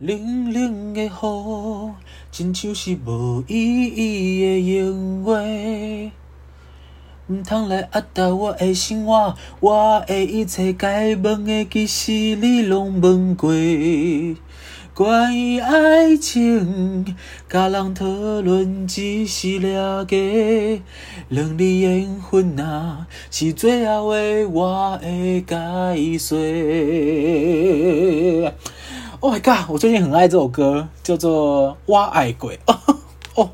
冷冷的雨，亲像是无意义的烟话。毋通来压倒我的生活，我的一切该问的，其实你拢问过。关于爱情，甲人讨论只是了解。两粒缘分啊，是最后的，我会解释。Oh my god！我最近很爱这首歌，叫做《我爱鬼》。哦，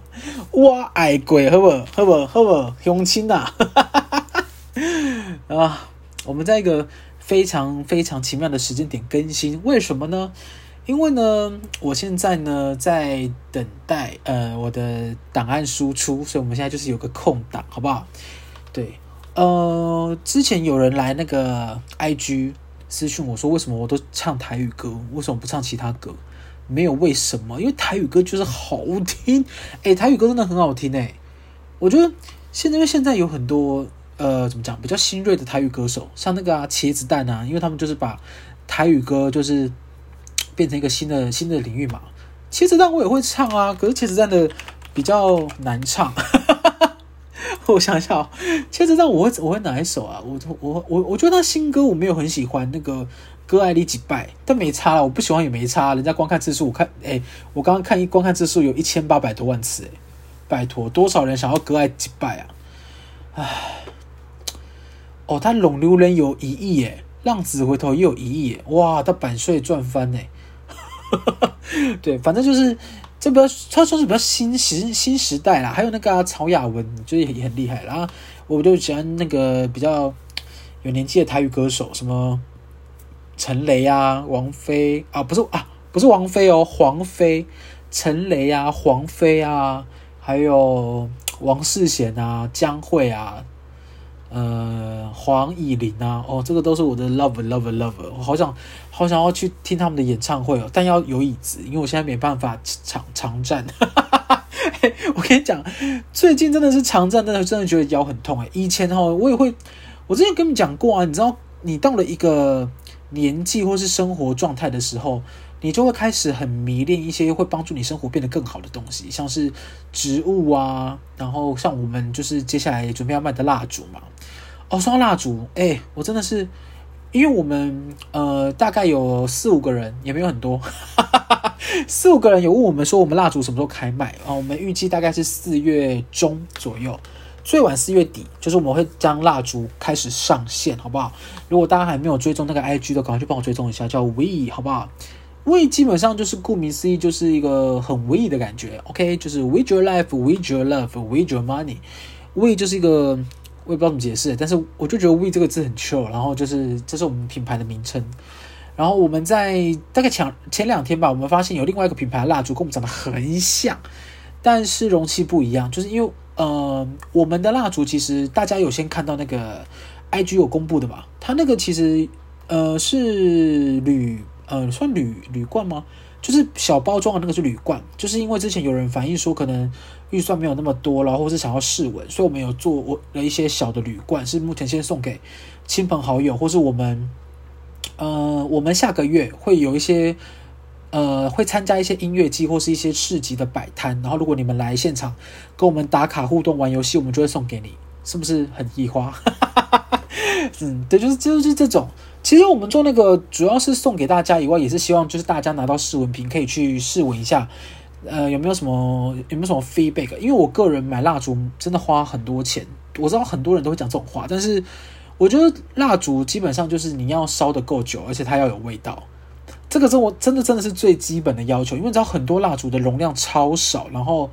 我爱过，好不好？好不好？好不好？乡亲呐！啊，我们在一个非常非常奇妙的时间点更新，为什么呢？因为呢，我现在呢在等待呃我的档案输出，所以我们现在就是有个空档，好不好？对，呃，之前有人来那个 IG 私讯我说，为什么我都唱台语歌，为什么不唱其他歌？没有为什么，因为台语歌就是好听，诶，台语歌真的很好听诶。我觉得现在因为现在有很多呃怎么讲比较新锐的台语歌手，像那个啊茄子蛋啊，因为他们就是把台语歌就是。变成一个新的新的领域嘛？茄子蛋我也会唱啊，可是茄子蛋的比较难唱。我想想哦，茄子蛋我会我会哪一首啊？我我我我觉得他新歌我没有很喜欢，那个《哥爱你几拜》，但没差，我不喜欢也没差。人家观看次数，我看哎，我刚刚看一观看次数有一千八百多万次，哎，拜托，多少人想要哥爱几拜啊？唉，哦，他龙流人有一亿耶，浪子回头也有一亿耶，哇，他版税赚翻哎！对，反正就是这比较，他说是比较新时新时代啦。还有那个、曹雅文，就是也很厉害。然后我就喜欢那个比较有年纪的台语歌手，什么陈雷啊、王菲啊，不是啊，不是王菲哦，黄菲、陈雷啊、黄菲啊，还有王世贤啊、江蕙啊。呃，黄以玲啊，哦，这个都是我的 love love lover，我好想好想要去听他们的演唱会哦，但要有椅子，因为我现在没办法长长站。我跟你讲，最近真的是长站，真的真的觉得腰很痛哎。以前哈，我也会，我之前跟你讲过啊，你知道，你到了一个年纪或是生活状态的时候，你就会开始很迷恋一些会帮助你生活变得更好的东西，像是植物啊，然后像我们就是接下来准备要卖的蜡烛嘛。哦，说到蜡烛，哎、我真的是，因为我们呃大概有四五个人，也没有很多，哈哈哈，四五个人有问我们说我们蜡烛什么时候开卖啊、我们预计大概是四月中左右，最晚四月底，就是我们会将蜡烛开始上线，好不好？如果大家还没有追踪那个 IG 的，赶快去帮我追踪一下，叫 We，好不好？We 基本上就是顾名思义，就是一个很 We 的感觉，OK，就是 With your life，With your love，With your money，We 就是一个我也不知道怎么解释，但是我就觉得 We 这个字很 chill，然后就是这是我们品牌的名称。然后我们在大概前前两天吧，我们发现有另外一个品牌蜡烛跟我们长得很像，但是容器不一样，就是因为呃我们的蜡烛其实大家有先看到那个 IG 有公布的嘛，它那个其实呃是铝。呃，算铝铝罐吗？就是小包装的那个是铝罐，就是因为之前有人反映说可能预算没有那么多，然后或是想要试闻，所以我们有做了一些小的铝罐，是目前先送给亲朋好友，或是我们呃，我们下个月会有一些呃，会参加一些音乐季或是一些市集的摆摊，然后如果你们来现场跟我们打卡互动玩游戏，我们就会送给你，是不是很易花？嗯，对，就是就是这种。其实我们做那个主要是送给大家以外，也是希望就是大家拿到试闻瓶可以去试闻一下，呃，有没有什么有没有什么 feedback？因为我个人买蜡烛真的花很多钱，我知道很多人都会讲这种话，但是我觉得蜡烛基本上就是你要烧的够久，而且它要有味道，这个是我真的真的是最基本的要求。因为你知道很多蜡烛的容量超少，然后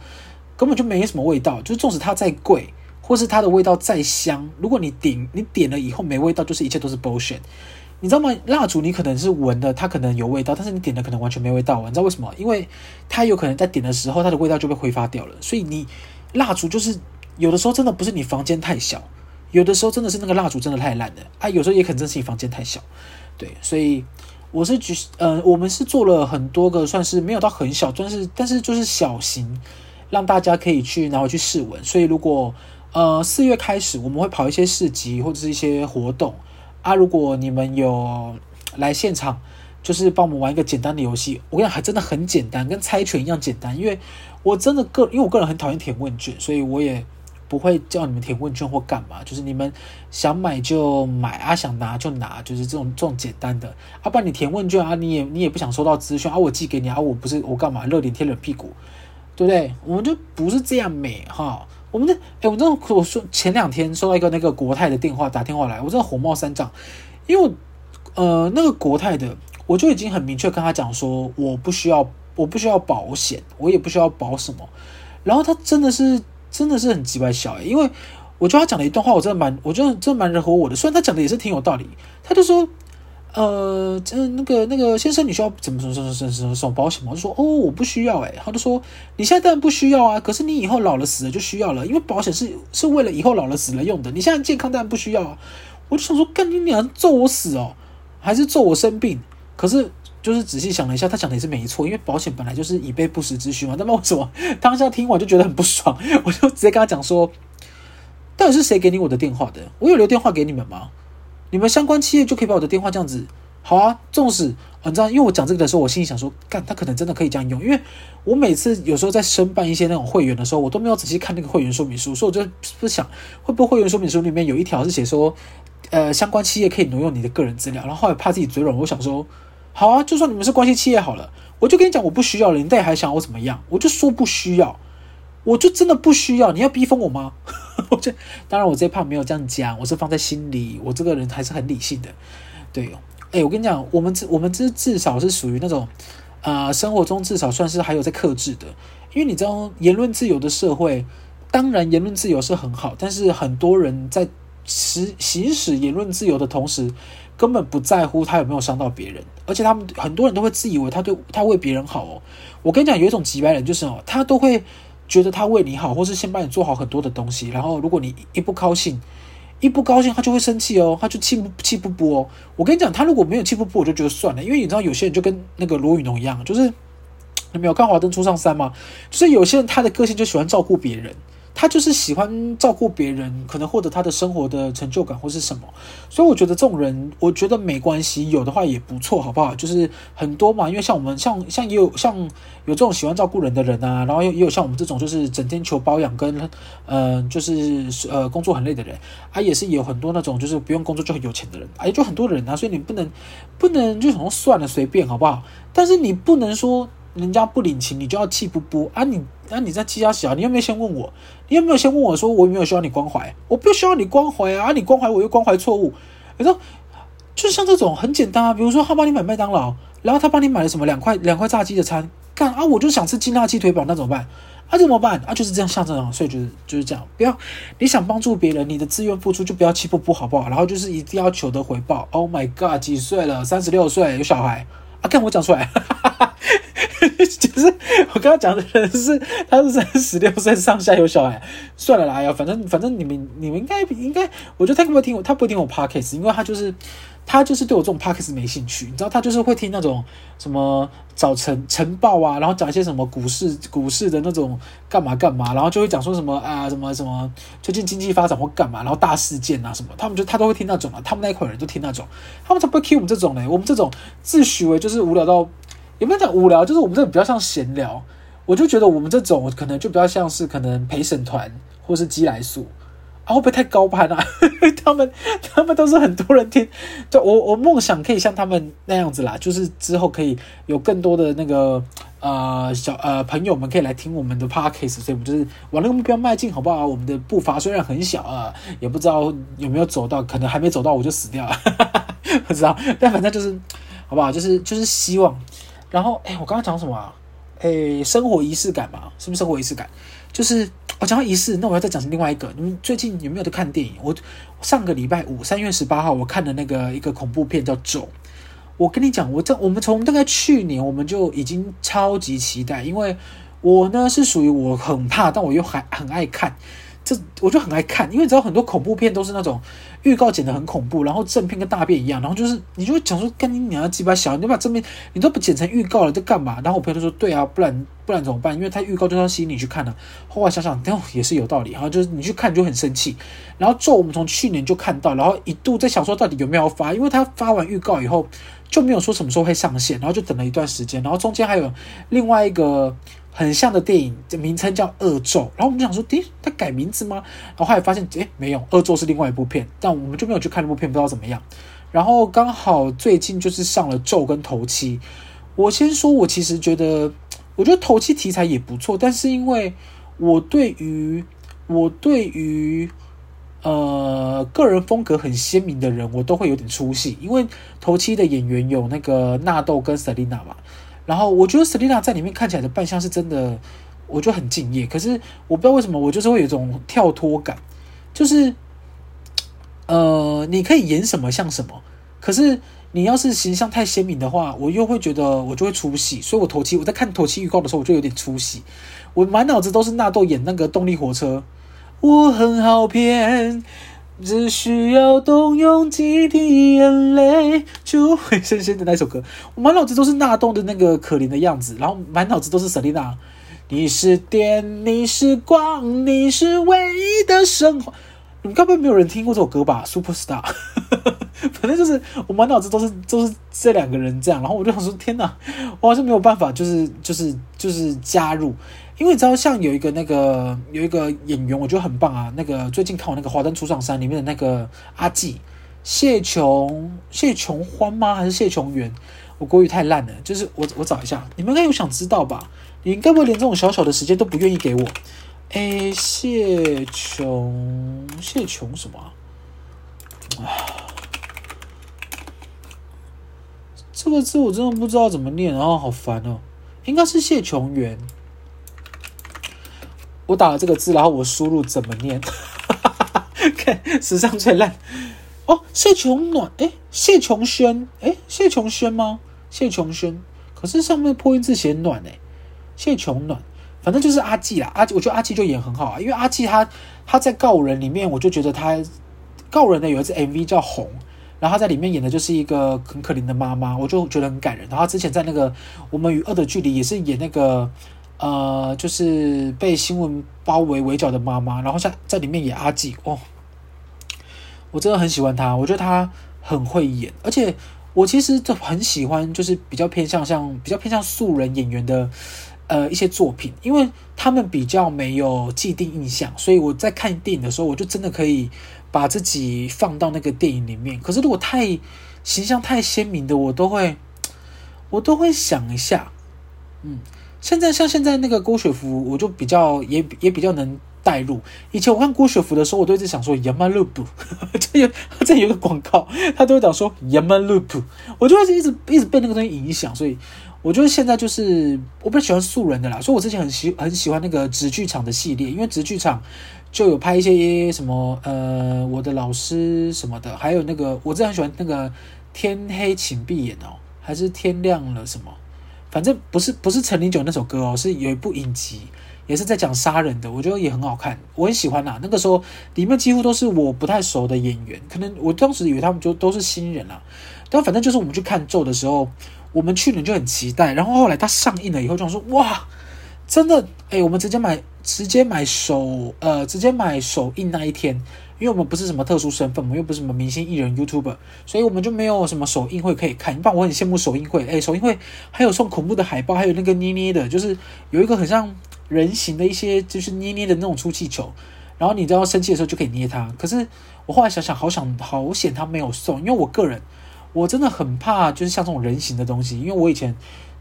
根本就没什么味道，就纵使它再贵，或是它的味道再香，如果你点你点了以后没味道，就是一切都是 bullshit。你知道吗？蜡烛你可能是闻的，它可能有味道，但是你点的可能完全没味道。你知道为什么？因为它有可能在点的时候，它的味道就被挥发掉了。所以你蜡烛就是有的时候真的不是你房间太小，有的时候真的是那个蜡烛真的太烂了啊。有时候也可能真是你房间太小。对，所以我是举呃，我们是做了很多个，算是没有到很小，但是但是就是小型，让大家可以去拿回去试闻。所以如果呃四月开始，我们会跑一些市集或者是一些活动。啊，如果你们有来现场就是帮我们玩一个简单的游戏。我跟你讲，还真的很简单，跟猜拳一样简单。因为我真的个，因为我个人很讨厌填问卷，所以我也不会叫你们填问卷或干嘛。就是你们想买就买啊，想拿就拿，就是这种这种简单的。啊，不然你填问卷啊，你也你也不想收到资讯啊，我寄给你啊，我不是我干嘛热脸贴冷屁股，对不对？我们就不是这样美哈。我们的哎，我真的我说前两天收到一个那个国泰的电话打电话来，我真的火冒三丈，因为呃那个国泰的。我就已经很明确跟他讲说，我不需要，我不需要保险，我也不需要保什么。然后他真的是，真的是很机掰小，因为我觉得他讲的一段话，我真的蛮，我觉得真的蛮惹火我的。虽然他讲的也是挺有道理，他就说，呃，真那个那个先生，你需要怎么什么什么什么什么什保险吗？我就说，哦，我不需要。诶，他就说，你现在当然不需要啊，可是你以后老了死了就需要了，因为保险是是为了以后老了死了用的。你现在健康当然不需要啊。我就想说，干你娘，揍我死哦，还是揍我生病？可是，就是仔细想了一下，他讲的也是没错，因为保险本来就是以备不时之需嘛。那么为什么当下听完就觉得很不爽？我就直接跟他讲说，到底是谁给你我的电话的？我有留电话给你们吗？你们相关企业就可以把我的电话这样子？好啊，纵使你知道，因为我讲这个的时候，我心里想说，干，他可能真的可以这样用，因为我每次有时候在申办一些那种会员的时候，我都没有仔细看那个会员说明书，所以我就不想会不会会员说明书里面有一条是写说，呃，相关企业可以挪用你的个人资料，然后后来怕自己嘴软，我想说。好啊，就算你们是关系企业好了，我就跟你讲，我不需要了。你到底还想我怎么样？我就说不需要，我就真的不需要。你要逼疯我吗？我这当然，我这怕没有这样讲，我是放在心里。我这个人还是很理性的。对哦，哎，我跟你讲，我们这我们这至少是属于那种，呃，生活中至少算是还有在克制的。因为你知道，言论自由的社会，当然言论自由是很好，但是很多人在实行使言论自由的同时。根本不在乎他有没有伤到别人，而且他们很多人都会自以为他对他为别人好哦。我跟你讲，有一种机掰人就是哦，他都会觉得他为你好，或是先帮你做好很多的东西，然后如果你一不高兴，一不高兴他就会生气哦，他就气不气不不哦。我跟你讲，他如果没有气不不，我就觉得算了，因为你知道有些人就跟那个罗宇农一样，就是你没有看《华灯初上三》吗？就是有些人他的个性就喜欢照顾别人。他就是喜欢照顾别人，可能获得他的生活的成就感或是什么，所以我觉得这种人，我觉得没关系，有的话也不错，好不好？就是很多嘛，因为像我们，像像也有像有这种喜欢照顾人的人啊，然后也有像我们这种就是整天求包养跟，呃，就是呃工作很累的人，啊，也是有很多那种就是不用工作就很有钱的人，啊，就很多人啊，所以你不能不能就好像算了随便好不好？但是你不能说。人家不领情，你就要气不不啊你！那，你在气他小，你有没有先问我？你有没有先问我说我有没有需要你关怀？我不需要你关怀啊！你关怀我又关怀错误。你说，就像这种很简单啊，比如说他帮你买麦当劳，然后他帮你买了什么两块两块炸鸡的餐，干啊！我就想吃劲辣鸡腿堡，那怎么办？啊，怎么办？啊，就是这样，像这样，所以就是就是这样。不要你想帮助别人，你的自愿付出就不要气不不，好不好？然后就是一定要求得回报。Oh my god，几岁了？三十六岁，有小孩啊？看我讲出来。就是我刚刚讲的人是，他是三十六岁上下有小孩，算了啦，哎呀，反正反正你们你们应该应该，我觉得他不会听我，他不会听我 podcast，因为他就是他就是对我这种 podcast 没兴趣，你知道，他就是会听那种什么早晨晨报啊，然后讲一些什么股市股市的那种干嘛干嘛，然后就会讲说什么啊什么什么最近经济发展或干嘛，然后大事件啊什么，他们就他都会听那种啊，他们那一块人都听那种，他们才不会听我们这种呢，我们这种自诩为就是无聊到。有没有讲无聊？就是我们这个比较像闲聊，我就觉得我们这种可能就比较像是可能陪审团或是鸡来素会不会太高攀啊？他们他们都是很多人听，就我我梦想可以像他们那样子啦，就是之后可以有更多的那个呃小呃朋友们可以来听我们的 podcast，所以我们就是往那个目标迈进，好不好？我们的步伐虽然很小啊，也不知道有没有走到，可能还没走到我就死掉了，不知道，但反正就是好不好？就是就是希望。然后，哎，我刚刚讲什么啊？哎，生活仪式感嘛，是不是生活仪式感？就是我讲到仪式，那我要再讲另外一个。你们最近有没有在看电影？我上个礼拜五，三月十八号，我看的那个一个恐怖片叫《咒》。我跟你讲，我这我们从大概去年我们就已经超级期待，因为我呢是属于我很怕，但我又还很爱看。这我就很爱看，因为你知道很多恐怖片都是那种预告剪得很恐怖，然后正片跟大便一样，然后就是你就会讲说，跟你娘鸡巴小，你把正片你都不剪成预告了，在干嘛？然后我朋友就说，对啊，不然不然怎么办？因为他预告就要吸引你去看了。后来想想，哦，也是有道理，然后就是你去看就很生气。然后咒我们从去年就看到，然后一度在想说到底有没有发，因为他发完预告以后就没有说什么时候会上线，然后就等了一段时间，然后中间还有另外一个很像的电影，名称叫《恶咒》，然后我们就想说，诶，他改名字吗？然后后来发现，诶，没有，《恶咒》是另外一部片，但我们就没有去看那部片，不知道怎么样。然后刚好最近就是上了《咒》跟《头七》，我先说，我其实觉得，我觉得《头七》题材也不错，但是因为我对于我对于。呃，个人风格很鲜明的人，我都会有点出戏，因为头七的演员有那个纳豆跟 Selina 嘛，然后我觉得 Selina 在里面看起来的扮相是真的，我觉得很敬业。可是我不知道为什么，我就是会有一种跳脱感，就是呃，你可以演什么像什么，可是你要是形象太鲜明的话，我又会觉得我就会出戏。所以我头七我在看头七预告的时候，我就有点出戏，我满脑子都是纳豆演那个动力火车。我很好骗，只需要动用几滴眼泪就会深深的那首歌。我满脑子都是纳豆的那个可怜的样子，然后满脑子都是 Selina。你是电，你是光，你是唯一的神话。你们根本没有人听过这首歌吧？Superstar，反正就是我满脑子都是都是这两个人这样，然后我就想说，天哪，我好像没有办法，就是就是就是加入。因为你知道，像有一个那个有一个演员，我觉得很棒啊。那个最近看我那个《华灯初上三》里面的那个阿纪谢琼谢琼欢吗？还是谢琼元？我国语太烂了，就是我我找一下，你们应该有想知道吧？你该不会连这种小小的时间都不愿意给我？哎，谢琼谢琼什么啊？这个字我真的不知道怎么念，然后好烦哦。应该是谢琼元。我打了这个字，然后我输入怎么念？看史上最烂哦，谢琼暖，哎，谢琼轩，哎，谢琼轩吗？谢琼轩，可是上面破音字写暖哎，谢琼暖，反正就是阿纪啦，阿纪，我觉得阿纪就演很好啊，因为阿纪他他在告人里面，我就觉得他告人的有一支 MV 叫红，然后他在里面演的就是一个很可怜的妈妈，我就觉得很感人。然后之前在那个我们与恶的距离也是演那个。呃，就是被新闻包围围剿的妈妈，然后在在里面演阿纪哦，我真的很喜欢他，我觉得他很会演，而且我其实就很喜欢，就是比较偏向像比较偏向素人演员的呃一些作品，因为他们比较没有既定印象，所以我在看电影的时候，我就真的可以把自己放到那个电影里面。可是如果太形象太鲜明的，我都会 我都会想一下，嗯。现在像现在那个郭雪芙，我就比较也也比较能带入。以前我看郭雪芙的时候，我都一直想说 Yamalupu，这有这有个广告，他都会讲说 Yamalupu，我就会一直一直被那个东西影响。所以我觉得现在就是我比较喜欢素人的啦。所以我之前很喜很喜欢那个直剧场的系列，因为直剧场就有拍一些什么呃我的老师什么的，还有那个我真的很喜欢那个天黑请闭眼哦，还是天亮了什么。反正不是不是陈零九那首歌哦，是有一部影集，也是在讲杀人的，我觉得也很好看，我很喜欢呐。那个时候里面几乎都是我不太熟的演员，可能我当时以为他们就都是新人啦。但反正就是我们去看咒的时候，我们去年就很期待，然后后来它上映了以后，就想说哇，真的哎，我们直接买直接买首呃直接买首映那一天。因为我们不是什么特殊身份，我们又不是什么明星艺人 YouTuber，所以我们就没有什么首映会可以看。不然我很羡慕首映会，哎，首映会还有送恐怖的海报，还有那个捏捏的，就是有一个很像人形的一些，就是捏捏的那种出气球，然后你只要生气的时候就可以捏它。可是我后来想想，好想好险他没有送，因为我个人我真的很怕，就是像这种人形的东西，因为我以前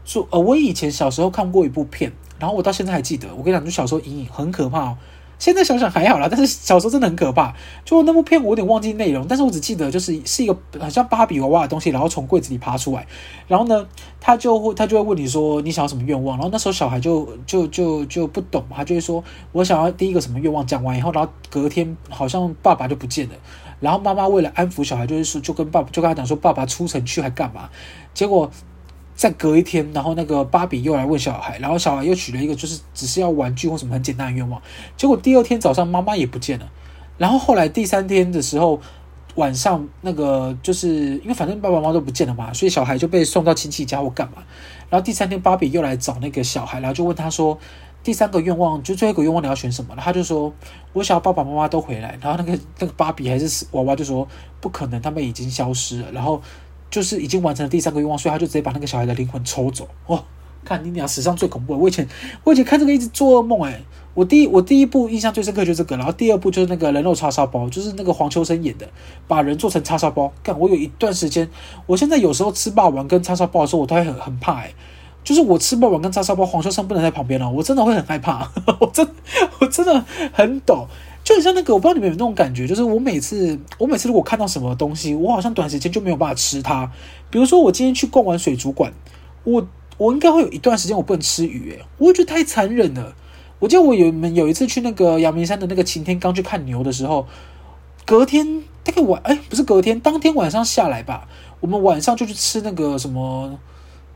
做呃，我以前小时候看过一部片，然后我到现在还记得，我跟你讲，就小时候阴影很可怕哦。现在想想还好啦，但是小时候真的很可怕。就那部片，我有点忘记内容，但是我只记得就是是一个很像芭比娃娃的东西，然后从柜子里爬出来，然后呢，他就会他就会问你说你想要什么愿望，然后那时候小孩就就就就不懂，他就会说我想要第一个什么愿望，讲完以后，然后隔天好像爸爸就不见了，然后妈妈为了安抚小孩，就是说就跟爸爸就跟他讲说爸爸出城去还干嘛，结果。再隔一天，然后那个芭比又来问小孩，然后小孩又许了一个就是只是要玩具或什么很简单的愿望。结果第二天早上妈妈也不见了，然后后来第三天的时候晚上那个就是因为反正爸爸妈妈都不见了嘛，所以小孩就被送到亲戚家或干嘛。然后第三天芭比又来找那个小孩，然后就问他说第三个愿望就最后一个愿望你要选什么？他就说我想要爸爸妈妈都回来。然后那个那个芭比还是娃娃就说不可能，他们已经消失了。然后。就是已经完成了第三个愿望，所以他就直接把那个小孩的灵魂抽走。哦，看你俩史上最恐怖！我以前我以前看这个一直做噩梦诶。我第一我第一部印象最深刻就是这个，然后第二部就是那个人肉叉烧包，就是那个黄秋生演的，把人做成叉烧包。干，我有一段时间，我现在有时候吃霸王跟叉烧包的时候，我都会很很怕诶。就是我吃霸王跟叉烧包，黄秋生不能在旁边了，我真的会很害怕，我真我真的很抖。就很像那个，我不知道你们有没有那种感觉，就是我每次我每次如果看到什么东西，我好像短时间就没有办法吃它。比如说我今天去逛完水族馆，我我应该会有一段时间我不能吃鱼，诶，我觉得太残忍了。我记得我有有一次去那个阳明山的那个擎天刚去看牛的时候，隔天大概晚哎不是隔天，当天晚上下来吧，我们晚上就去吃那个什么。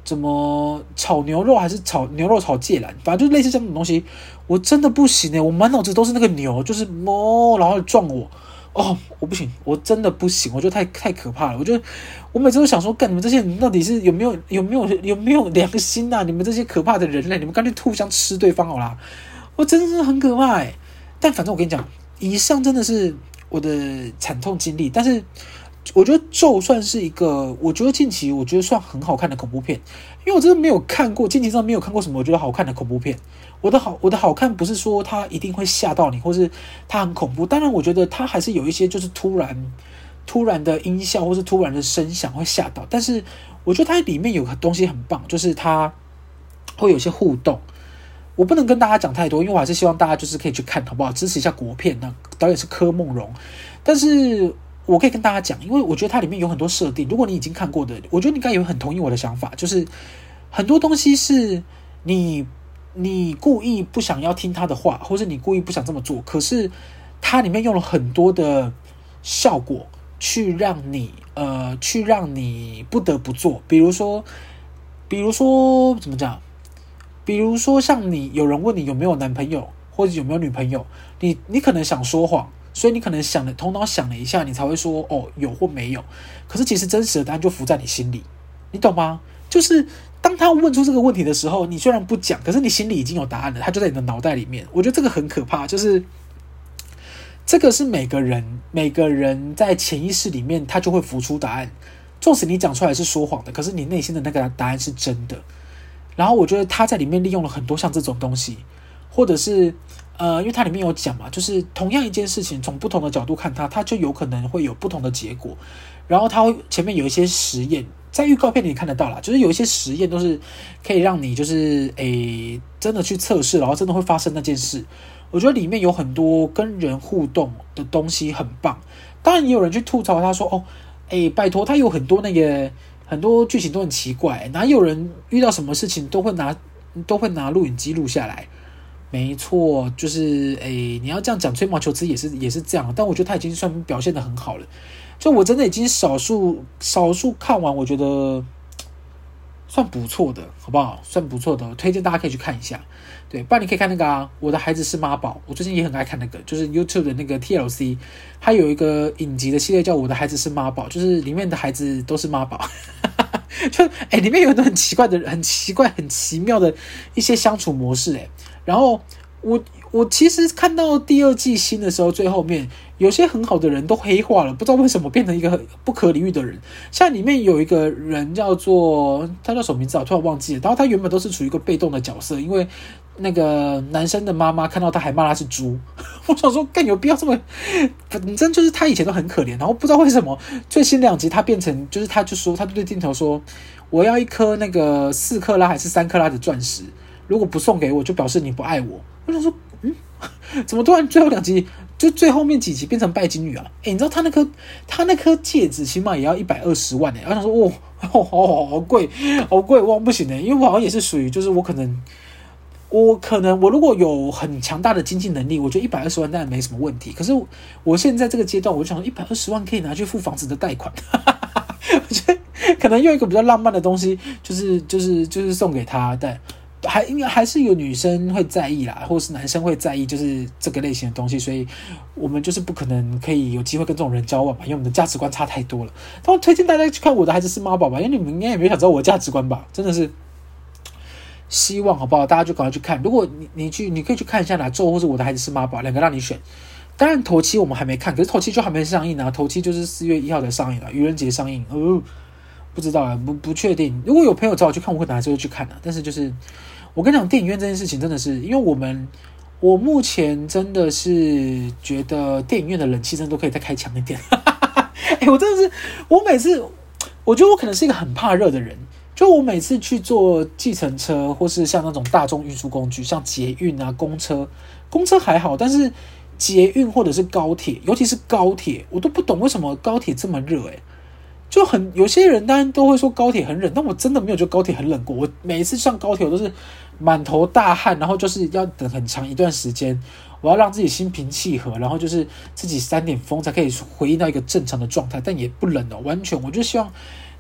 怎么炒牛肉还是炒牛肉炒芥兰，反正就是类似这种东西，我真的不行诶，我满脑子都是那个牛，就是摸然后撞我，哦，我不行，我真的不行，我觉得太太可怕了。我觉得我每次都想说，干你们这些人到底是有没有有没有有没有良心、啊？你们这些可怕的人类，你们干脆互相吃对方好啦。我真的是很可怕诶。但反正我跟你讲，以上真的是我的惨痛经历，但是。我觉得咒算是一个，我觉得近期我觉得算很好看的恐怖片，因为我真的没有看过，近期上没有看过什么我觉得好看的恐怖片。我的好，我的好看不是说它一定会吓到你，或是它很恐怖。当然，我觉得它还是有一些就是突然、突然的音效或是突然的声响会吓到。但是我觉得它里面有个东西很棒，就是它会有些互动。我不能跟大家讲太多，因为我还是希望大家就是可以去看，好不好？支持一下国片。那导演是柯梦荣，但是。我可以跟大家讲，因为我觉得它里面有很多设定。如果你已经看过的，我觉得你应该也很同意我的想法，就是很多东西是你你故意不想要听他的话，或者你故意不想这么做，可是它里面用了很多的效果去让你呃去让你不得不做。比如说，比如说怎么讲？比如说像你有人问你有没有男朋友或者有没有女朋友，你你可能想说谎。所以你可能想了，头脑想了一下，你才会说哦，有或没有。可是其实真实的答案就浮在你心里，你懂吗？就是当他问出这个问题的时候，你虽然不讲，可是你心里已经有答案了，他就在你的脑袋里面。我觉得这个很可怕，就是这个是每个人每个人在潜意识里面，他就会浮出答案。纵使你讲出来是说谎的，可是你内心的那个答案是真的。然后我觉得他在里面利用了很多像这种东西，或者是。呃，因为它里面有讲嘛，就是同样一件事情，从不同的角度看它，它就有可能会有不同的结果。然后它会前面有一些实验，在预告片里看得到啦，就是有一些实验都是可以让你就是诶真的去测试，然后真的会发生那件事。我觉得里面有很多跟人互动的东西很棒。当然也有人去吐槽他说：“哦，诶，拜托，他有很多那个很多剧情都很奇怪，哪有人遇到什么事情都会拿都会拿录影机录下来？”没错，就是诶，你要这样讲，吹毛求疵也是也是这样，但我觉得他已经算表现的很好了。就我真的已经少数少数看完，我觉得算不错的，好不好？算不错的，推荐大家可以去看一下。对，不然你可以看那个啊，我的孩子是妈宝，我最近也很爱看那个，就是 YouTube 的那个 TLC，它有一个影集的系列叫《我的孩子是妈宝》，就是里面的孩子都是妈宝。就诶，里面有很多很奇怪的、很奇怪、很奇妙的一些相处模式诶。然后我我其实看到第二季新的时候，最后面有些很好的人都黑化了，不知道为什么变成一个不可理喻的人。像里面有一个人叫做他叫什么名字啊？突然忘记了。然后他原本都是处于一个被动的角色，因为那个男生的妈妈看到他还骂他是猪。我想说，干有必要这么？反正就是他以前都很可怜，然后不知道为什么最新两集他变成就是他就说他就对镜头说，我要一颗那个四克拉还是三克拉的钻石。如果不送给我，就表示你不爱我。我想说，怎么突然最后两集就最后面几集变成拜金女啊？诶，你知道她那颗她那颗戒指起码也要一百二十万诶。我想说，哦，好好好贵，好贵，哇，不行诶，因为我好像也是属于，就是我可能，我可能我如果有很强大的经济能力，我觉得一百二十万当然没什么问题。可是我现在这个阶段，我就想说，一百二十万可以拿去付房子的贷款。我觉得可能用一个比较浪漫的东西，就是就是就是送给他，但。还应该还是有女生会在意啦，或者是男生会在意，就是这个类型的东西，所以我们就是不可能可以有机会跟这种人交往嘛，因为我们的价值观差太多了。但我推荐大家去看我的孩子是妈宝吧，因为你们应该也没想知道我的价值观吧，真的是希望好不好？大家就赶快去看。如果你你去，你可以去看一下哪咒或者我的孩子是妈宝两个让你选。当然头七我们还没看，可是头七就还没上映、啊，头七就是四月一号才上映了，愚人节上映。哦，不知道啊，不不确定。如果有朋友找我去看，我会拿这个去看的、啊。但是就是我跟你讲，电影院这件事情真的是，因为我们我目前真的是觉得电影院的冷气真的都可以再开强一点。哎、欸，我真的是，我每次我觉得我可能是一个很怕热的人。就我每次去坐计程车，或是像那种大众运输工具，像捷运啊、公车，公车还好，但是捷运或者是高铁，尤其是高铁，我都不懂为什么高铁这么热诶、就很有些人当然都会说高铁很冷，但我真的没有觉得高铁很冷过。我每一次上高铁，我都是满头大汗，然后就是要等很长一段时间，我要让自己心平气和，然后就是自己扇点风才可以回应到一个正常的状态，但也不冷哦，完全我就希望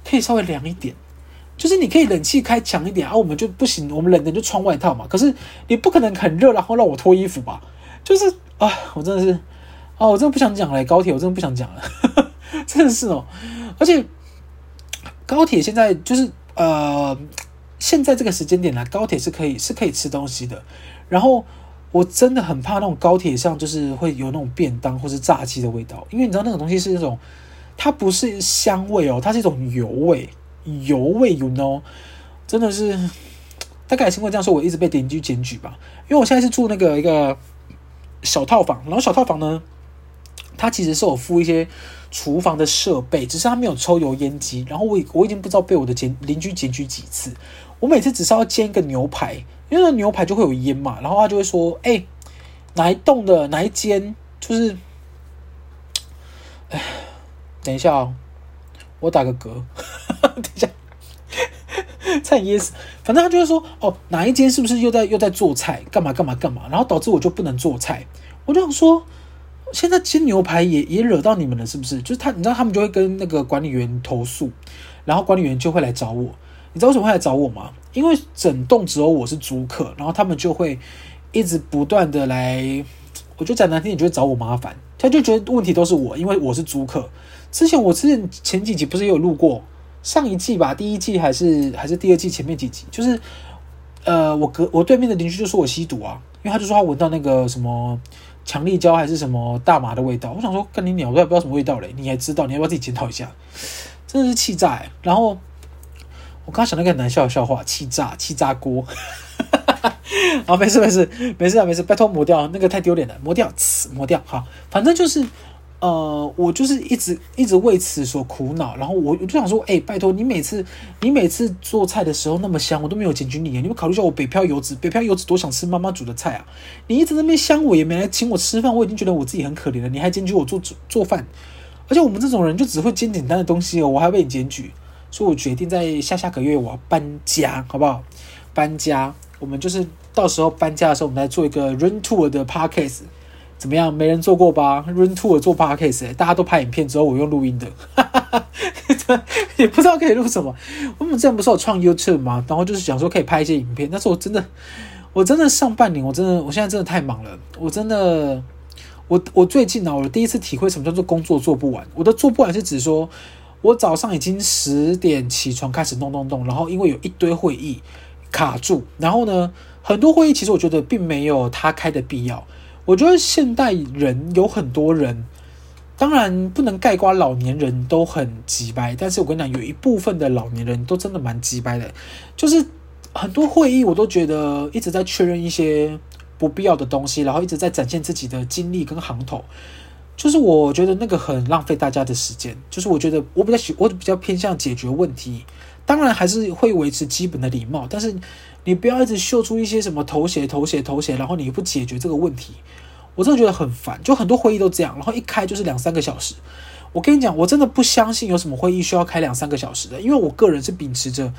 可以稍微凉一点。就是你可以冷气开强一点啊，我们就不行，我们冷的就穿外套嘛。可是你不可能很热，然后让我脱衣服吧？就是啊，我真的是，哦，我真的不想讲了，高铁我真的不想讲了，真的是哦。而且高铁现在就是呃，现在这个时间点呢，高铁是可以是可以吃东西的。然后我真的很怕那种高铁上就是会有那种便当或是炸鸡的味道，因为你知道那种东西是那种，它不是香味哦，它是一种油味。油味，you know，真的是，大概是因为这样说，我一直被邻居检举吧。因为我现在是住那个一个小套房，然后小套房呢，它其实是有附一些厨房的设备，只是他没有抽油烟机。然后我我已经不知道被我的检邻居检举几次。我每次只是要煎一个牛排，因为那牛排就会有烟嘛，然后他就会说：“哎，哪一栋的哪一间？”就是，哎，等一下哦。我打个嗝，等一下，菜噎死。反正他就会说，哦，哪一间是不是又在又在做菜，干嘛干嘛干嘛，然后导致我就不能做菜。我就想说，现在煎牛排也也惹到你们了，是不是？就是他，你知道他们就会跟那个管理员投诉，然后管理员就会来找我。你知道为什么会来找我吗？因为整栋只有我是租客，然后他们就会一直不断的来，我觉得讲难听点，就会找我麻烦。他就觉得问题都是我，因为我是租客。之前我之前前几集不是也有录过，上一季吧，第一季还是还是第二季前面几集，就是呃，我隔我对面的邻居就说我吸毒啊，因为他就说他闻到那个什么强力胶还是什么大麻的味道。我想说跟你鸟，我也不知道什么味道嘞，你还知道？你要不要自己检讨一下？真的是气炸！然后我刚刚想那个很难笑的笑话，气炸气炸锅。啊，没事没事没事啊没事，拜托磨掉那个太丢脸了，磨掉，磨掉。好，反正就是。呃，我就是一直一直为此所苦恼，然后我我就想说，哎、拜托你每次你每次做菜的时候那么香，我都没有检举你，你有没有考虑一下我北漂游子？北漂游子多想吃妈妈煮的菜啊！你一直那边香我，也没来请我吃饭，我已经觉得我自己很可怜了，你还检举我做做饭？而且我们这种人就只会煎简单的东西哦，我还被你检举，所以我决定在下下个月我要搬家，好不好？搬家，我们就是到时候搬家的时候，我们来做一个 Run Tour 的 Podcast。怎么样？没人做过吧？Run to 做 Podcast，大家都拍影片，之后我用录音的，也不知道可以录什么。我们之前不是有创 YouTube 吗？然后就是想说可以拍一些影片，但是我真的，我真的上半年，我真的，我现在真的太忙了。我真的，我我最近呢，我第一次体会什么叫做工作做不完。我的做不完是指说，我早上已经十点起床开始弄弄弄，然后因为有一堆会议卡住，然后呢，很多会议其实我觉得并没有他开的必要。我觉得现代人有很多人，当然不能概括老年人都很急掰，但是我跟你讲，有一部分的老年人都真的蛮急掰的，就是很多会议我都觉得一直在确认一些不必要的东西，然后一直在展现自己的经历跟行头，就是我觉得那个很浪费大家的时间，就是我觉得我比较喜，我比较偏向解决问题，当然还是会维持基本的礼貌，但是。你不要一直秀出一些什么头衔、头衔、头衔，然后你不解决这个问题，我真的觉得很烦。就很多会议都这样，然后一开就是两三个小时。我跟你讲，我真的不相信有什么会议需要开两三个小时的，因为我个人是秉持着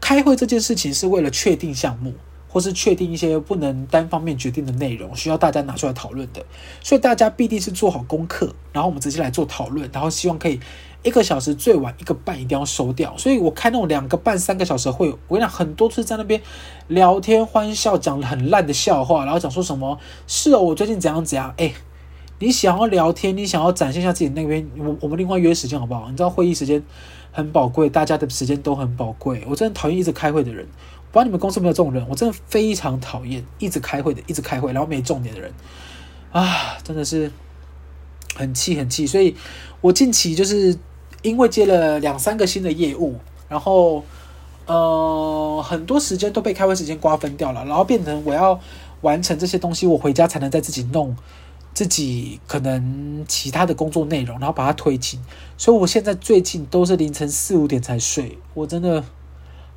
开会这件事情是为了确定项目，或是确定一些不能单方面决定的内容，需要大家拿出来讨论的。所以大家必定是做好功课，然后我们直接来做讨论，然后希望可以。一个小时最晚一个半一定要收掉，所以我开那种两个半三个小时的会，我跟你讲，很多次在那边聊天欢笑，讲很烂的笑话，然后讲说什么是哦，我最近怎样怎样，哎，你想要聊天，你想要展现一下自己那边，我我们另外约时间好不好？你知道会议时间很宝贵，大家的时间都很宝贵，我真的讨厌一直开会的人，不知道你们公司有没有这种人，我真的非常讨厌一直开会的，一直开会然后没重点的人，啊，真的是很气很气，所以我近期就是。因为接了两三个新的业务，然后呃很多时间都被开会时间瓜分掉了，然后变成我要完成这些东西，我回家才能再自己弄自己可能其他的工作内容，然后把它推进。所以我现在最近都是凌晨四五点才睡，我真的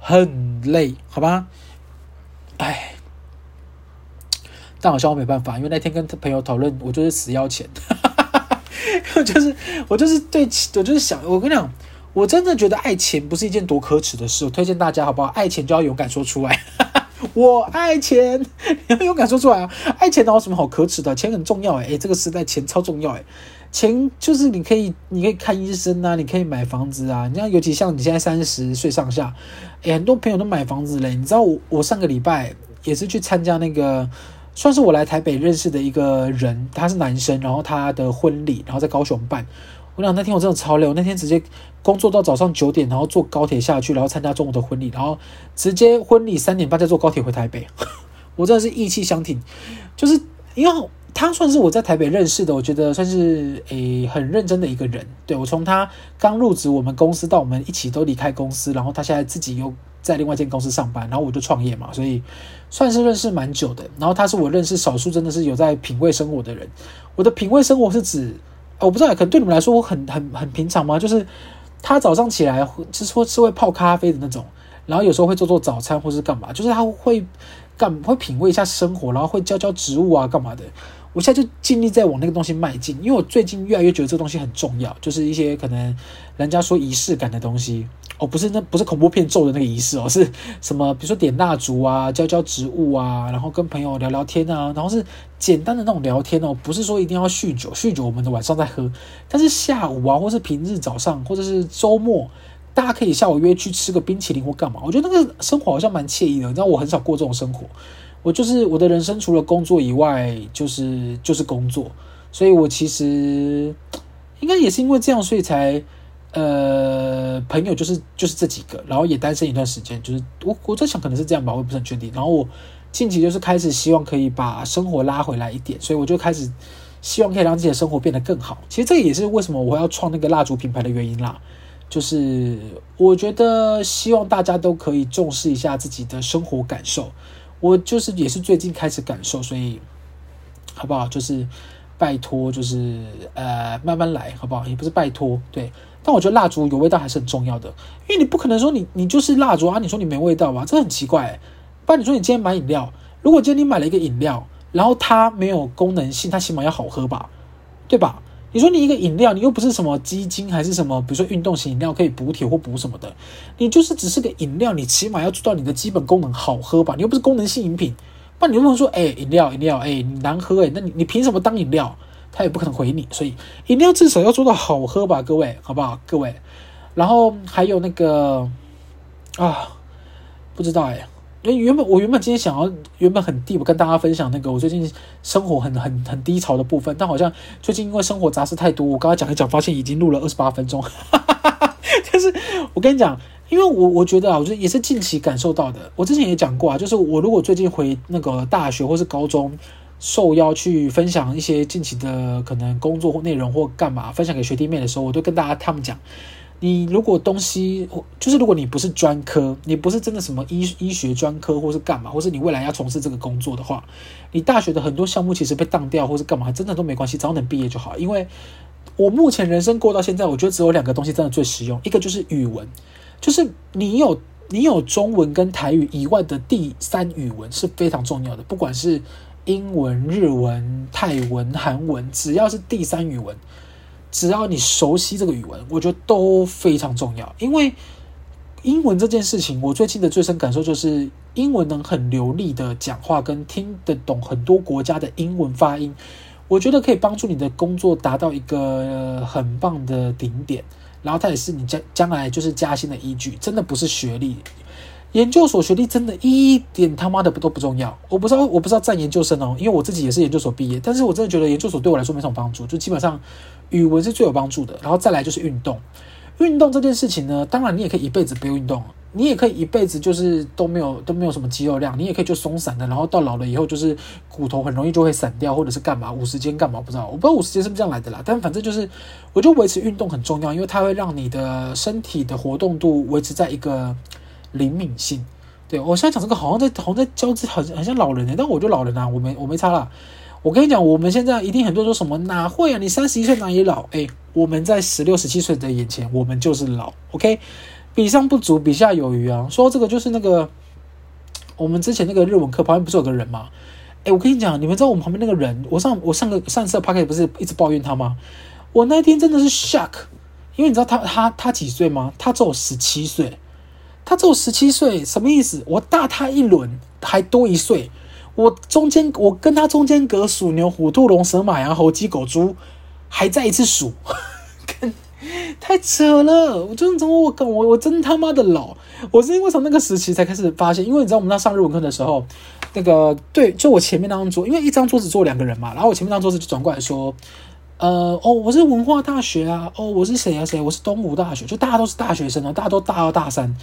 很累，好吧？哎。但好像我没办法，因为那天跟朋友讨论，我就是死要钱，我就是我就是对，我就是想，我跟你讲，我真的觉得爱钱不是一件多可耻的事。我推荐大家好不好？爱钱就要勇敢说出来，我爱钱，你要勇敢说出来啊！爱钱哪有什么好可耻的？钱很重要诶、欸，这个时代钱超重要诶、欸，钱就是你可以，你可以看医生啊，你可以买房子啊。你像尤其像你现在三十岁上下，诶、很多朋友都买房子嘞。你知道我我上个礼拜也是去参加那个。算是我来台北认识的一个人，他是男生，然后他的婚礼，然后在高雄办。我讲那天我真的超累，我那天直接工作到早上九点，然后坐高铁下去，然后参加中午的婚礼，然后直接婚礼三点半再坐高铁回台北。我真的是意气相挺，就是因为他算是我在台北认识的，我觉得算是诶、很认真的一个人。对，我从他刚入职我们公司到我们一起都离开公司，然后他现在自己又在另外一间公司上班，然后我就创业嘛，所以。算是认识蛮久的，然后他是我认识少数真的是有在品味生活的人。我的品味生活是指，我不知道，可能对你们来说我很很很平常吗？就是他早上起来就是说是会泡咖啡的那种，然后有时候会做做早餐或是干嘛，就是他会干会品味一下生活，然后会浇浇植物啊干嘛的。我现在就尽力在往那个东西迈进，因为我最近越来越觉得这东西很重要，就是一些可能人家说仪式感的东西。哦，不是，那不是恐怖片咒的那个仪式哦，是什么？比如说点蜡烛啊，浇浇植物啊，然后跟朋友聊聊天啊，然后是简单的那种聊天哦，不是说一定要酗酒，酗酒我们的晚上再喝，但是下午啊，或是平日早上，或者是周末，大家可以下午约去吃个冰淇淋或干嘛？我觉得那个生活好像蛮惬意的，你知道我很少过这种生活，我就是我的人生除了工作以外，就是就是工作，所以我其实应该也是因为这样，所以才。呃，朋友就是就是这几个，然后也单身一段时间，就是我我在想可能是这样吧，我也不是很确定。然后我近期就是开始希望可以把生活拉回来一点，所以我就开始希望可以让自己的生活变得更好。其实这也是为什么我要创那个蜡烛品牌的原因啦，就是我觉得希望大家都可以重视一下自己的生活感受。我就是也是最近开始感受，所以好不好？就是拜托，就是呃慢慢来，好不好？也不是拜托，对。但我觉得蜡烛有味道还是很重要的，因为你不可能说你你就是蜡烛啊，你说你没味道吧，这很奇怪。不然你说你今天买饮料，如果今天你买了一个饮料，然后它没有功能性，它起码要好喝吧，对吧？你说你一个饮料，你又不是什么鸡精还是什么，比如说运动型饮料可以补铁或补什么的，你就是只是个饮料，你起码要做到你的基本功能好喝吧？你又不是功能性饮品，那你不能说哎饮料饮料哎你难喝哎，那你你凭什么当饮料？他也不可能回你，所以饮料至少要做到好喝吧，各位，好不好？各位，然后还有那个啊，不知道哎，因为原本我原本今天想要原本很低，我跟大家分享那个我最近生活很很很低潮的部分，但好像最近因为生活杂事太多，我刚刚讲一讲，发现已经录了二十八分钟，哈哈哈哈，但是我跟你讲，因为我我觉得啊，我觉得也是近期感受到的，我之前也讲过啊，就是我如果最近回那个大学或是高中。受邀去分享一些近期的可能工作或内容或干嘛，分享给学弟妹的时候，我都跟大家他们讲，你如果东西就是如果你不是专科，你不是真的什么医医学专科或是干嘛，或是你未来要从事这个工作的话，你大学的很多项目其实被当掉或是干嘛，真的都没关系，只要能毕业就好。因为我目前人生过到现在，我觉得只有两个东西真的最实用，一个就是语文，就是你有你有中文跟台语以外的第三语文是非常重要的，不管是。英文、日文、泰文、韩文，只要是第三语文，只要你熟悉这个语文，我觉得都非常重要。因为英文这件事情，我最近的最深感受就是，英文能很流利的讲话，跟听得懂很多国家的英文发音，我觉得可以帮助你的工作达到一个很棒的顶点。然后它也是你将将来就是加薪的依据，真的不是学历。研究所学历真的一点他妈的不都不重要，我不知道我不知道占研究生哦，因为我自己也是研究所毕业，但是我真的觉得研究所对我来说没什么帮助，就基本上语文是最有帮助的，然后再来就是运动，运动这件事情呢，当然你也可以一辈子不用运动，你也可以一辈子就是都没有都没有什么肌肉量，你也可以就松散的，然后到老了以后就是骨头很容易就会散掉，或者是干嘛五十肩干嘛不知道，我不知道五十肩是不是这样来的啦，但反正就是我就维持运动很重要，因为它会让你的身体的活动度维持在一个灵敏性。对，我现在讲这个好像在好像在教，很很像老人呢，但我就老人啊，我没我没差啦。我跟你讲，我们现在一定很多人说什么哪会啊？你三十一岁哪里老？哎，我们在十六、十七岁的眼前，我们就是老。OK。比上不足，比下有余啊！说这个就是那个，我们之前那个日文课旁边不是有个人吗？哎，我跟你讲，你们知道我们旁边那个人，我上我上个上次的 podcast 不是一直抱怨他吗？我那天真的是 shock，因为你知道他他他几岁吗？他只有十七岁，他只有十七岁，什么意思？我大他一轮，还多一岁，我中间我跟他中间隔鼠牛虎兔龙蛇马羊猴鸡狗猪，还再一次数。太扯了！我真的从我跟我我真他妈的老，我是因为从那个时期才开始发现，因为你知道我们那上日文课的时候，那个对，就我前面那张桌，因为一张桌子坐两个人嘛，然后我前面那张桌子就转过来说，呃，哦，我是文化大学啊，哦，我是谁啊谁？我是东吴大学，就大家都是大学生哦，大家都大二大三，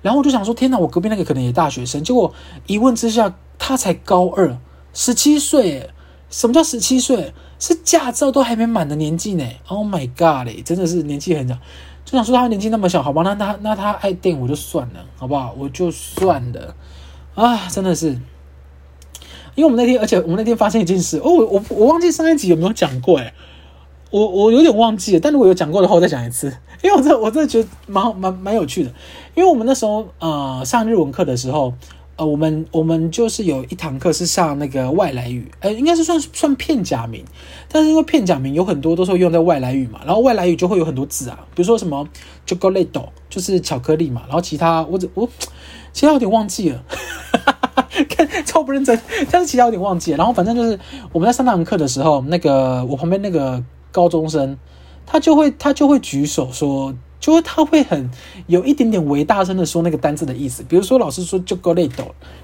然后我就想说，天哪，我隔壁那个可能也大学生，结果一问之下，他才高二，十七岁，什么叫十七岁？是驾照都还没满的年纪呢！Oh my god 嘞，真的是年纪很小，就想说他年纪那么小，好吧，那他那他爱电我就算了，好不好？我就算了啊，真的是，因为我们那天，而且我们那天发现一件事哦，我我我忘记上一集有没有讲过诶，我我有点忘记了，但如果有讲过的话，我再讲一次，因为我这我真的觉得蛮蛮蛮有趣的，因为我们那时候呃上日文课的时候。呃，我们我们就是有一堂课是上那个外来语，呃，应该是算算片假名，但是因为片假名有很多都是用在外来语嘛，然后外来语就会有很多字啊，比如说什么 chocolate 就是巧克力嘛，然后其他我我其他有点忘记了，看超不认真，但是其他有点忘记了，然后反正就是我们在上那堂课的时候，那个我旁边那个高中生，他就会他就会举手说。就会他会很有一点点微大声的说那个单字的意思，比如说老师说 chocolate，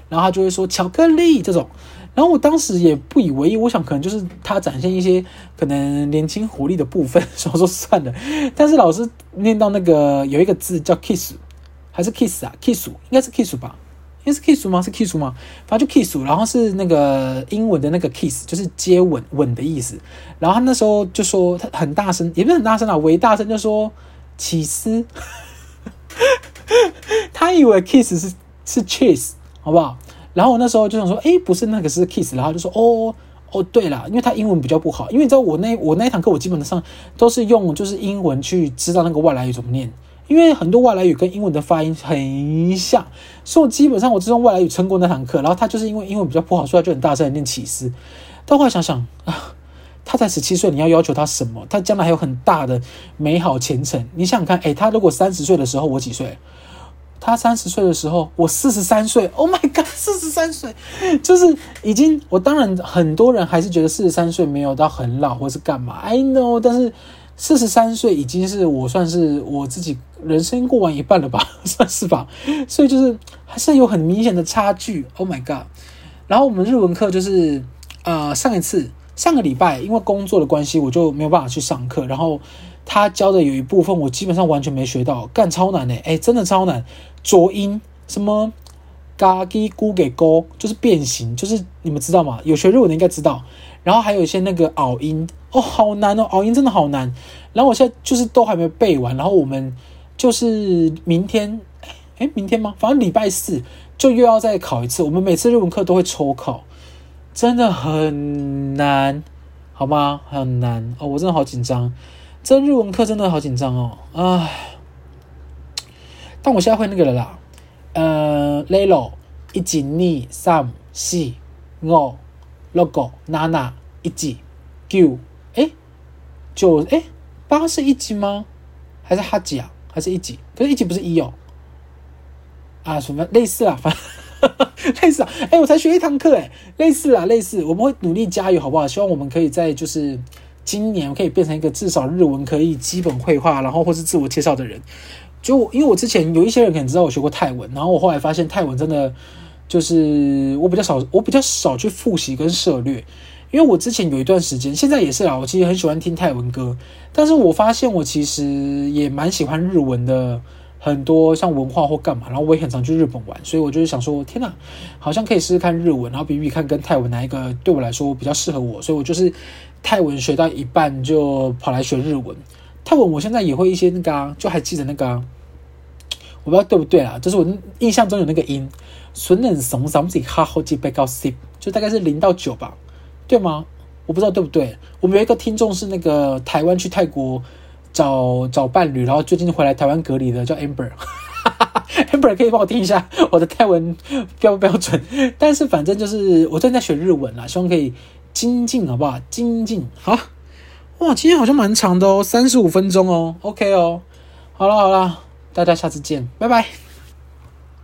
然后他就会说巧克力这种，然后我当时也不以为意，我想可能就是他展现一些可能年轻活力的部分，所以说算了。但是老师念到那个有一个字叫 kiss，还是 kiss 啊？kiss 应该是 kiss 吧？应该是 kiss 吗？是 kiss 吗？反正就 kiss，然后是那个英文的那个 kiss，就是接吻吻的意思。然后他那时候就说他很大声，也不是很大声啊，微大声就说。起司，他以为 kiss 是是 cheese，好不好？然后我那时候就想说，诶，不是那个是 kiss，然后就说，哦哦，对了，因为他英文比较不好，因为你知道我那我那一堂课我基本上都是用就是英文去知道那个外来语怎么念，因为很多外来语跟英文的发音很像，所以我基本上我是用外来语撑过那堂课。然后他就是因为英文比较不好，所以他就很大声的念起司。但后来想想啊。他才十七岁，你要要求他什么？他将来还有很大的美好前程。你想想看，诶，他如果三十岁的时候，我几岁？他三十岁的时候，我四十三岁。Oh my god，四十三岁，就是已经。我当然很多人还是觉得四十三岁没有到很老，或是干嘛？I know，但是四十三岁已经是我算是我自己人生过完一半了吧，算是吧。所以就是还是有很明显的差距。Oh my god，然后我们日文课就是呃上一次。上个礼拜因为工作的关系，我就没有办法去上课。然后他教的有一部分我基本上完全没学到，干超难诶，诶真的超难。浊音什么嘎叽咕给勾，就是变形，就是你们知道吗？有学日文的应该知道。然后还有一些那个拗音，哦，好难哦，拗音真的好难。然后我现在就是都还没背完。然后我们就是明天，诶明天吗？反正礼拜四就又要再考一次。我们每次日文课都会抽考。真的很难，好吗？很难哦，我真的好紧张。这日文课真的好紧张哦，唉。但我现在会那个了啦，呃，Lelo 一二三四五六个娜娜一几九哎九哎八是一级吗？还是哈几啊？还是一级？可是一级不是一哦。啊，什么 类似啊？反正。类似啊，哎、我才学一堂课，哎，类似啊，类似，我们会努力加油，好不好？希望我们可以在就是今年可以变成一个至少日文可以基本会话，然后或是自我介绍的人。就因为我之前有一些人可能知道我学过泰文，然后我后来发现泰文真的就是我比较少，我比较少去复习跟涉略。因为我之前有一段时间，现在也是啊，我其实很喜欢听泰文歌，但是我发现我其实也蛮喜欢日文的。很多像文化或干嘛，然后我也很常去日本玩，所以我就是想说，天哪，好像可以试试看日文，然后比比看跟泰文哪一个对我来说比较适合我，所以我就是泰文学到一半就跑来学日文。泰文我现在也会一些那个，就还记得那个啊，我不知道对不对啊，就是我印象中有那个音，损冷怂怂自己哈好几倍高 C，就大概是零到九吧，对吗？我不知道对不对。我们有一个听众是那个台湾去泰国找找伴侣，然后最近回来台湾隔离的，叫 Amber，Amber 可以帮我听一下我的泰文标不标准？但是反正就是我正在学日文啦，希望可以精进，好不好？精进好。哇，今天好像蛮长的哦，三十五分钟哦，OK 哦，好了好了，大家下次见，拜拜。